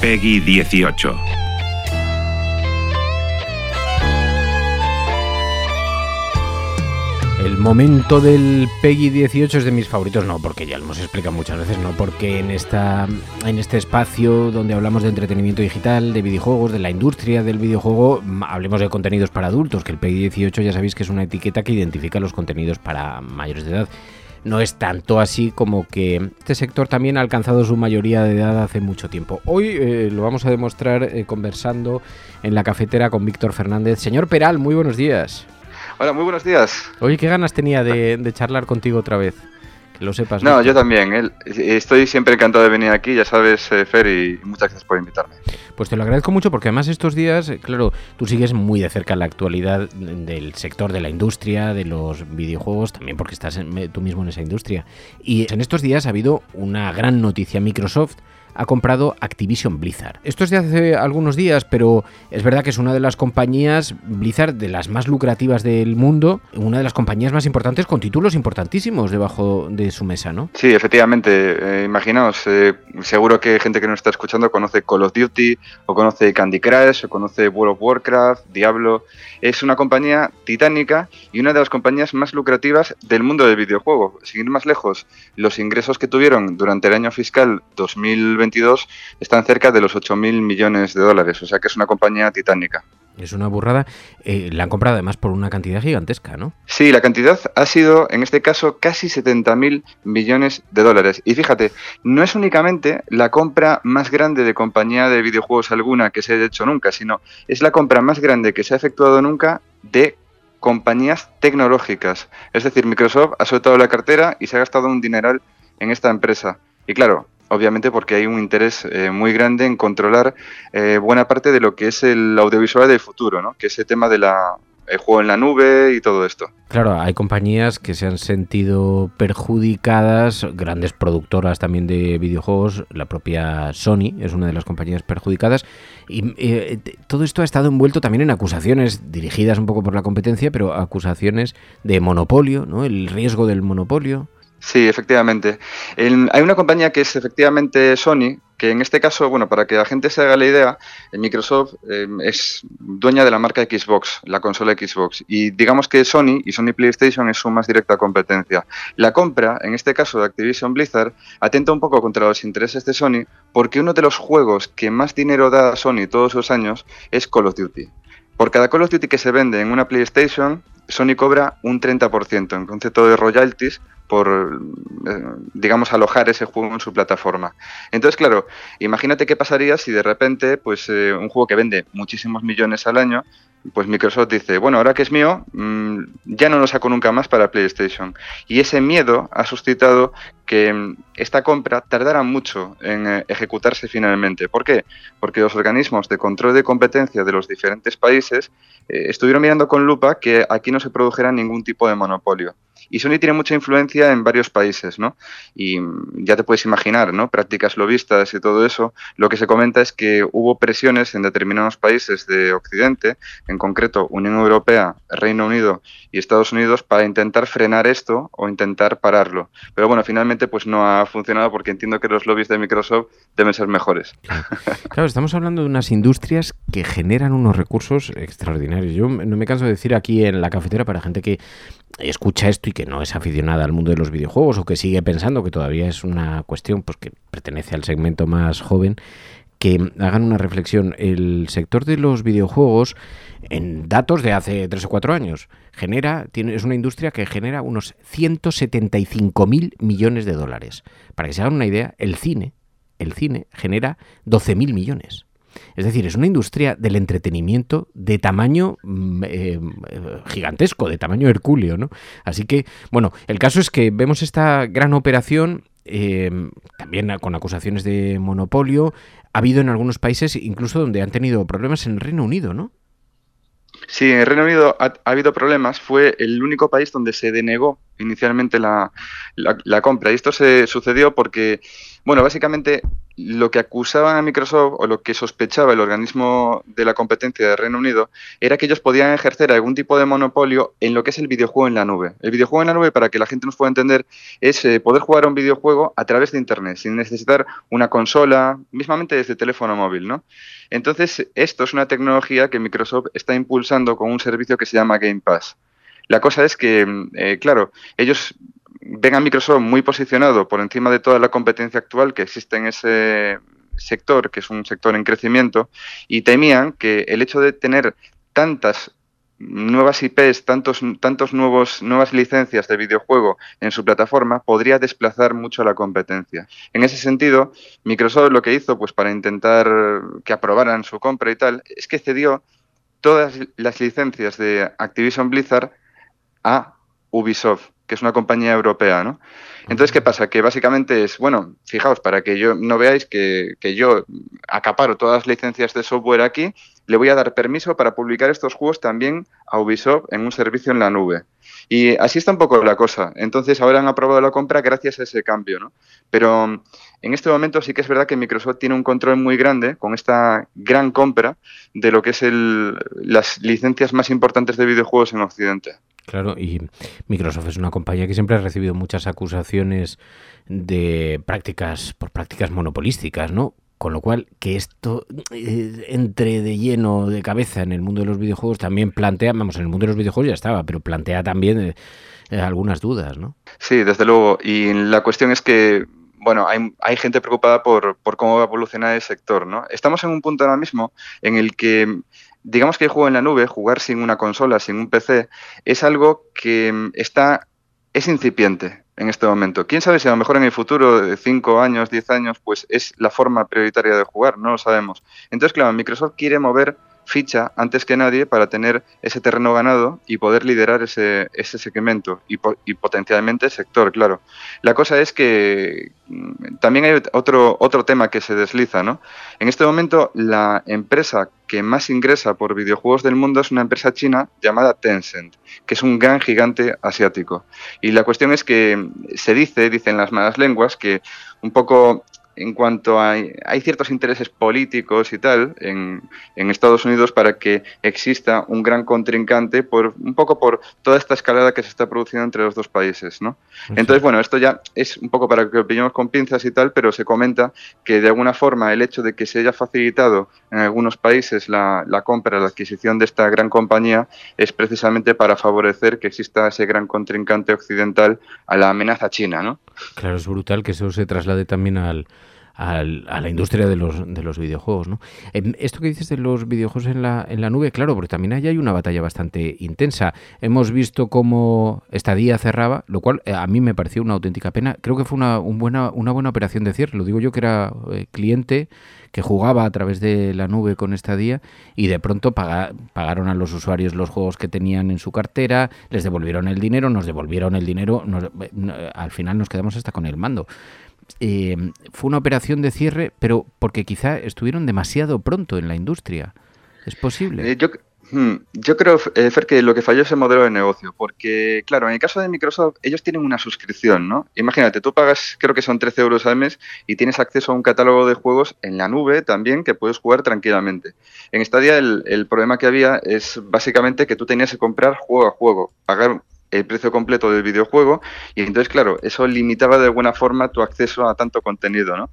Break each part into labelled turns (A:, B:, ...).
A: Peggy 18.
B: El momento del Peggy 18 es de mis favoritos, no porque ya lo hemos explicado muchas veces, no porque en esta en este espacio donde hablamos de entretenimiento digital, de videojuegos, de la industria del videojuego, hablemos de contenidos para adultos, que el Peggy 18 ya sabéis que es una etiqueta que identifica los contenidos para mayores de edad. No es tanto así como que este sector también ha alcanzado su mayoría de edad hace mucho tiempo. Hoy eh, lo vamos a demostrar eh, conversando en la cafetera con Víctor Fernández. Señor Peral, muy buenos días.
C: Hola, muy buenos días.
B: Oye, qué ganas tenía de, charlar contigo otra vez. Que lo sepas.
C: No, yo también. Estoy siempre encantado de venir aquí, ya sabes, eh, Fer, y muchas gracias por invitarme.
B: Pues te lo agradezco mucho porque además estos días, eh, claro, tú sigues muy de cerca la actualidad del sector de la industria, de los videojuegos, también porque estás tú mismo en esa industria. Y en estos días ha habido una gran noticia. Microsoft ha comprado Activision Blizzard. Esto es de hace algunos días, pero es verdad que es una de las compañías, Blizzard, de las más lucrativas del mundo, una de las compañías más importantes con títulos importantísimos debajo de su mesa, ¿no?
C: Sí, efectivamente. Eh, imaginaos, eh, seguro que gente que nos está escuchando conoce Call of Duty, o conoce Candy Crush, o conoce World of Warcraft, Diablo. Es una compañía titánica y una de las compañías más lucrativas del mundo del videojuego. Sin ir más lejos, los ingresos que tuvieron durante el año fiscal 2020 2022 están cerca de los 8.000 millones de dólares, o sea que es una compañía titánica.
B: Es una burrada. Eh, la han comprado además por una cantidad gigantesca, ¿no?
C: Sí, la cantidad ha sido, en este caso, casi 70.000 millones de dólares. Y fíjate, no es únicamente la compra más grande de compañía de videojuegos alguna que se haya hecho nunca, sino es la compra más grande que se ha efectuado nunca de compañías tecnológicas. Es decir, Microsoft ha soltado la cartera y se ha gastado un dineral en esta empresa. Y claro, obviamente porque hay un interés eh, muy grande en controlar eh, buena parte de lo que es el audiovisual del futuro, ¿no? que es el tema de la el juego en la nube y todo esto.
B: Claro, hay compañías que se han sentido perjudicadas, grandes productoras también de videojuegos, la propia Sony es una de las compañías perjudicadas, y eh, todo esto ha estado envuelto también en acusaciones dirigidas un poco por la competencia, pero acusaciones de monopolio, ¿no? El riesgo del monopolio.
C: Sí, efectivamente. hay una compañía que es efectivamente Sony, que en este caso, bueno, para que la gente se haga la idea, Microsoft em, es dueña de la marca Xbox, la consola Xbox, y digamos que Sony y Sony PlayStation es su más directa competencia. La compra, en este caso de Activision Blizzard, atenta un poco contra los intereses de Sony, porque uno de los juegos que más dinero da a Sony todos los años es Call of Duty. Por cada Call of Duty que se vende en una PlayStation, Sony cobra un 30% en concepto de royalties por, eh, digamos, alojar ese juego en su plataforma. Entonces, claro, imagínate qué pasaría si de repente, pues, eh, un juego que vende muchísimos millones al año, pues Microsoft dice, bueno, ahora que es mío, mm, ya no lo saco nunca más para PlayStation. Y ese miedo ha suscitado que mm, esta compra tardara mucho en eh, ejecutarse finalmente. ¿Por qué? Porque los organismos de control de competencia de los diferentes países estuvieron mirando con lupa que aquí no se produjera ningún tipo de monopolio. Y Sony tiene mucha influencia en varios países, ¿no? Y ya te puedes imaginar, ¿no? Prácticas lobistas y todo eso. Lo que se comenta es que hubo presiones en determinados países de Occidente, en concreto Unión Europea, Reino Unido y Estados Unidos, para intentar frenar esto o intentar pararlo. Pero bueno, finalmente pues no ha funcionado porque entiendo que los lobbies de Microsoft deben ser mejores.
B: Claro, estamos hablando de unas industrias que generan unos recursos extraordinarios. Yo no me canso de decir aquí en la cafetera para gente que escucha esto y que no es aficionada al mundo de los videojuegos o que sigue pensando que todavía es una cuestión pues que pertenece al segmento más joven, que hagan una reflexión. El sector de los videojuegos, en datos de hace tres o cuatro años, genera, tiene, es una industria que genera unos 175 mil millones de dólares. Para que se hagan una idea, el cine, el cine genera 12 mil millones. Es decir, es una industria del entretenimiento de tamaño mm, eh, gigantesco, de tamaño hercúleo, ¿no? Así que, bueno, el caso es que vemos esta gran operación, eh, también con acusaciones de monopolio, ha habido en algunos países incluso donde han tenido problemas en el Reino Unido, ¿no?
C: Sí, en el Reino Unido ha, habido problemas. Fue el único país donde se denegó inicialmente la, la, compra. Y esto se sucedió porque, bueno, básicamente lo que acusaban a Microsoft o lo que sospechaba el organismo de la competencia de Reino Unido era que ellos podían ejercer algún tipo de monopolio en lo que es el videojuego en la nube. El videojuego en la nube, para que la gente nos pueda entender, es eh, poder jugar a un videojuego a través de Internet, sin necesitar una consola, mismamente desde teléfono móvil, ¿no? Entonces, esto es una tecnología que Microsoft está impulsando con un servicio que se llama Game Pass. La cosa es que, mm, eh, claro, ellos ven a Microsoft muy posicionado por encima de toda la competencia actual que existe en ese sector, que es un sector en crecimiento, y temían que el hecho de tener tantas nuevas IPs, tantos, tantos nuevos, nuevas licencias de videojuego en su plataforma, podría desplazar mucho la competencia. En ese sentido, Microsoft lo que hizo, pues para intentar que aprobaran su compra y tal, es que cedió todas las licencias de Activision Blizzard a Ubisoft, que es una compañía europea, ¿no? Entonces, ¿qué pasa? Que básicamente es, bueno, fijaos, para que yo no veáis que, que, yo acaparo todas las licencias de software aquí, le voy a dar permiso para publicar estos juegos también a Ubisoft en un servicio en la nube. Y así está un poco la cosa. Entonces, ahora han aprobado la compra gracias a ese cambio, ¿no? Pero en este momento sí que es verdad que Microsoft tiene un control muy grande con esta gran compra de lo que es el, las licencias más importantes de videojuegos en Occidente.
B: Claro, y Microsoft es una compañía que siempre ha recibido muchas acusaciones de prácticas, por prácticas monopolísticas, ¿no? Con lo cual, que esto eh, entre de lleno de cabeza en el mundo de los videojuegos también plantea, vamos, en el mundo de los videojuegos ya estaba, pero plantea también eh, eh, algunas dudas, ¿no?
C: Sí, desde luego. Y la cuestión es que bueno, hay, hay, gente preocupada por, por, cómo va a evolucionar el sector, ¿no? Estamos en un punto ahora mismo en el que digamos que el juego en la nube, jugar sin una consola, sin un PC, es algo que mm, está, es incipiente en este momento. Quién sabe si a lo mejor en el futuro, de 5 años, 10 años, pues es la forma prioritaria de jugar, no lo sabemos. Entonces, claro, Microsoft quiere mover ficha antes que nadie para tener ese terreno ganado y poder liderar ese, ese segmento y, potencialmente el sector, claro. La cosa es que mm, también hay otro, otro tema que se desliza, ¿no? En este momento, la empresa que más ingresa por videojuegos del mundo es una empresa china llamada Tencent, que es un gran gigante asiático. Y la cuestión es que se dice, dicen las malas lenguas, que un poco en cuanto a hay ciertos intereses políticos y tal en, en, Estados Unidos para que exista un gran contrincante por un poco por toda esta escalada que se está produciendo entre los dos países, ¿no? Entonces, bueno, esto ya es un poco para que opinemos con pinzas y tal, pero se comenta que de alguna forma el hecho de que se haya facilitado en algunos países la, la compra, la adquisición de esta gran compañía es precisamente para favorecer que exista ese gran contrincante occidental a la amenaza china, ¿no?
B: Claro, es brutal que eso se traslade también al a la industria de los, de los videojuegos. ¿no? Esto que dices de los videojuegos en la, en la nube, claro, porque también ahí hay una batalla bastante intensa. Hemos visto cómo esta día cerraba, lo cual eh, a mí me pareció una auténtica pena. Creo que fue una, buena, una buena operación de cierre. Lo digo yo que era eh, cliente que jugaba a través de la nube con esta día y de pronto pagaron a los usuarios los juegos que tenían en su cartera, les devolvieron el dinero, nos devolvieron el dinero, eh, al final nos quedamos hasta con el mando. Eh, fue una operación de cierre, pero porque quizá estuvieron demasiado pronto en la industria. ¿Es posible?
C: Eh, yo, Hmm, yo creo, eh, Fer, que lo que falló es el modelo de negocio, porque, claro, en el caso de Microsoft, ellos tienen una suscripción, ¿no? Imagínate, tú pagas, creo que son 13 euros al mes y tienes acceso a un catálogo de juegos en la nube también que puedes jugar tranquilamente. En Stadia el, el problema que había es básicamente que tú tenías que comprar juego a juego, pagar el precio completo del videojuego y entonces, claro, eso limitaba de alguna forma tu acceso a tanto contenido, ¿no?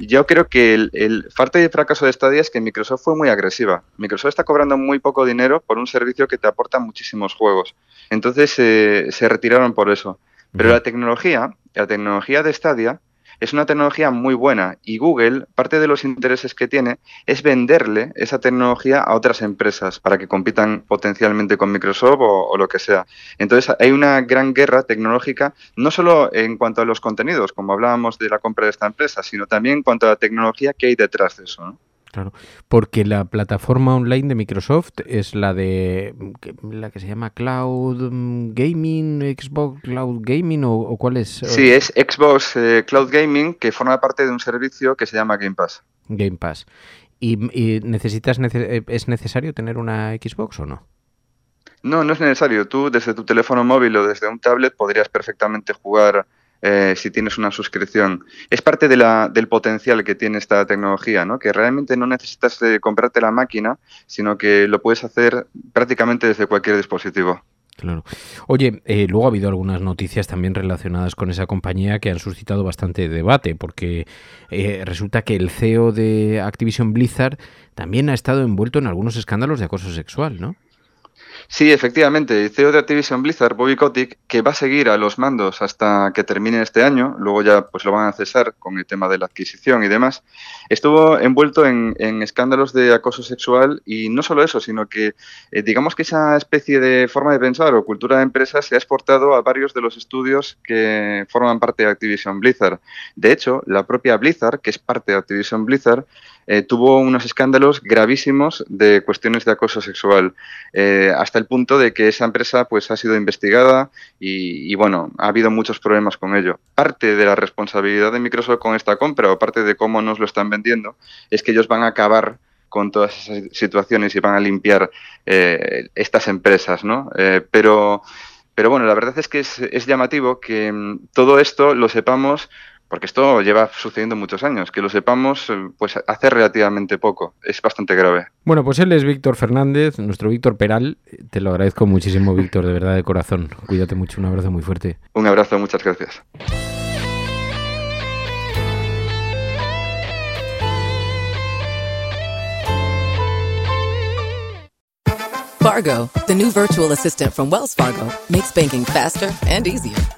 C: Yo creo que el, el parte de fracaso de Stadia es que Microsoft fue muy agresiva. Microsoft está cobrando muy poco dinero por un servicio que te aporta muchísimos juegos. Entonces eh, se retiraron por eso. Pero la tecnología, la tecnología de Stadia, es una tecnología muy buena y Google, parte de los intereses que tiene es venderle esa tecnología a otras empresas para que compitan potencialmente con Microsoft o, lo que sea. Entonces hay una gran guerra tecnológica, no solo en cuanto a los contenidos, como hablábamos de la compra de esta empresa, sino también en cuanto a la tecnología que hay detrás de eso.
B: Claro, porque la plataforma online de Microsoft es la de la que se llama Cloud Gaming, Xbox Cloud Gaming o, o cuál es?
C: Sí, es Xbox eh, Cloud Gaming que forma parte de un servicio que se llama Game Pass.
B: Game Pass. ¿Y, y necesitas nece es necesario tener una Xbox o no?
C: No, no es necesario. Tú desde tu teléfono móvil o desde un tablet podrías perfectamente jugar eh, si tienes una suscripción. Es parte de la, del potencial que tiene esta tecnología, ¿no? que realmente no necesitas de comprarte la máquina, sino que lo puedes hacer prácticamente desde cualquier dispositivo.
B: Claro. Oye, eh, luego ha habido algunas noticias también relacionadas con esa compañía que han suscitado bastante debate, porque eh, resulta que el CEO de Activision Blizzard también ha estado envuelto en algunos escándalos de acoso sexual, ¿no?
C: Sí, efectivamente, el CEO de Activision Blizzard, Bobby Kotick, que va a seguir a los mandos hasta que termine este año, luego ya pues lo van a cesar con el tema de la adquisición y demás, estuvo envuelto en, escándalos de acoso sexual y no solo eso, sino que eh, digamos que esa especie de forma de pensar o cultura de empresa se ha exportado a varios de los estudios que forman parte de Activision Blizzard. De hecho, la propia Blizzard, que es parte de Activision Blizzard, eh, tuvo unos escándalos gravísimos de cuestiones de acoso sexual, eh, hasta el punto de que esa empresa pues, ha sido investigada y, bueno, ha habido muchos problemas con ello. Parte de la responsabilidad de Microsoft con esta compra o parte de cómo nos lo están vendiendo es que ellos van a acabar con todas esas situaciones y van a limpiar eh, estas empresas, ¿no? Pero, pero bueno, la verdad es que es, es llamativo que mm, todo esto lo sepamos porque esto lleva sucediendo muchos años, que lo sepamos pues hace relativamente poco, es bastante grave.
B: Bueno, pues él es Víctor Fernández, nuestro Víctor Peral, te lo agradezco muchísimo Víctor, de verdad de corazón, cuídate mucho, un abrazo muy fuerte.
C: Un abrazo, muchas gracias.
D: Fargo, the new virtual assistant from Wells Fargo, makes banking faster and easier.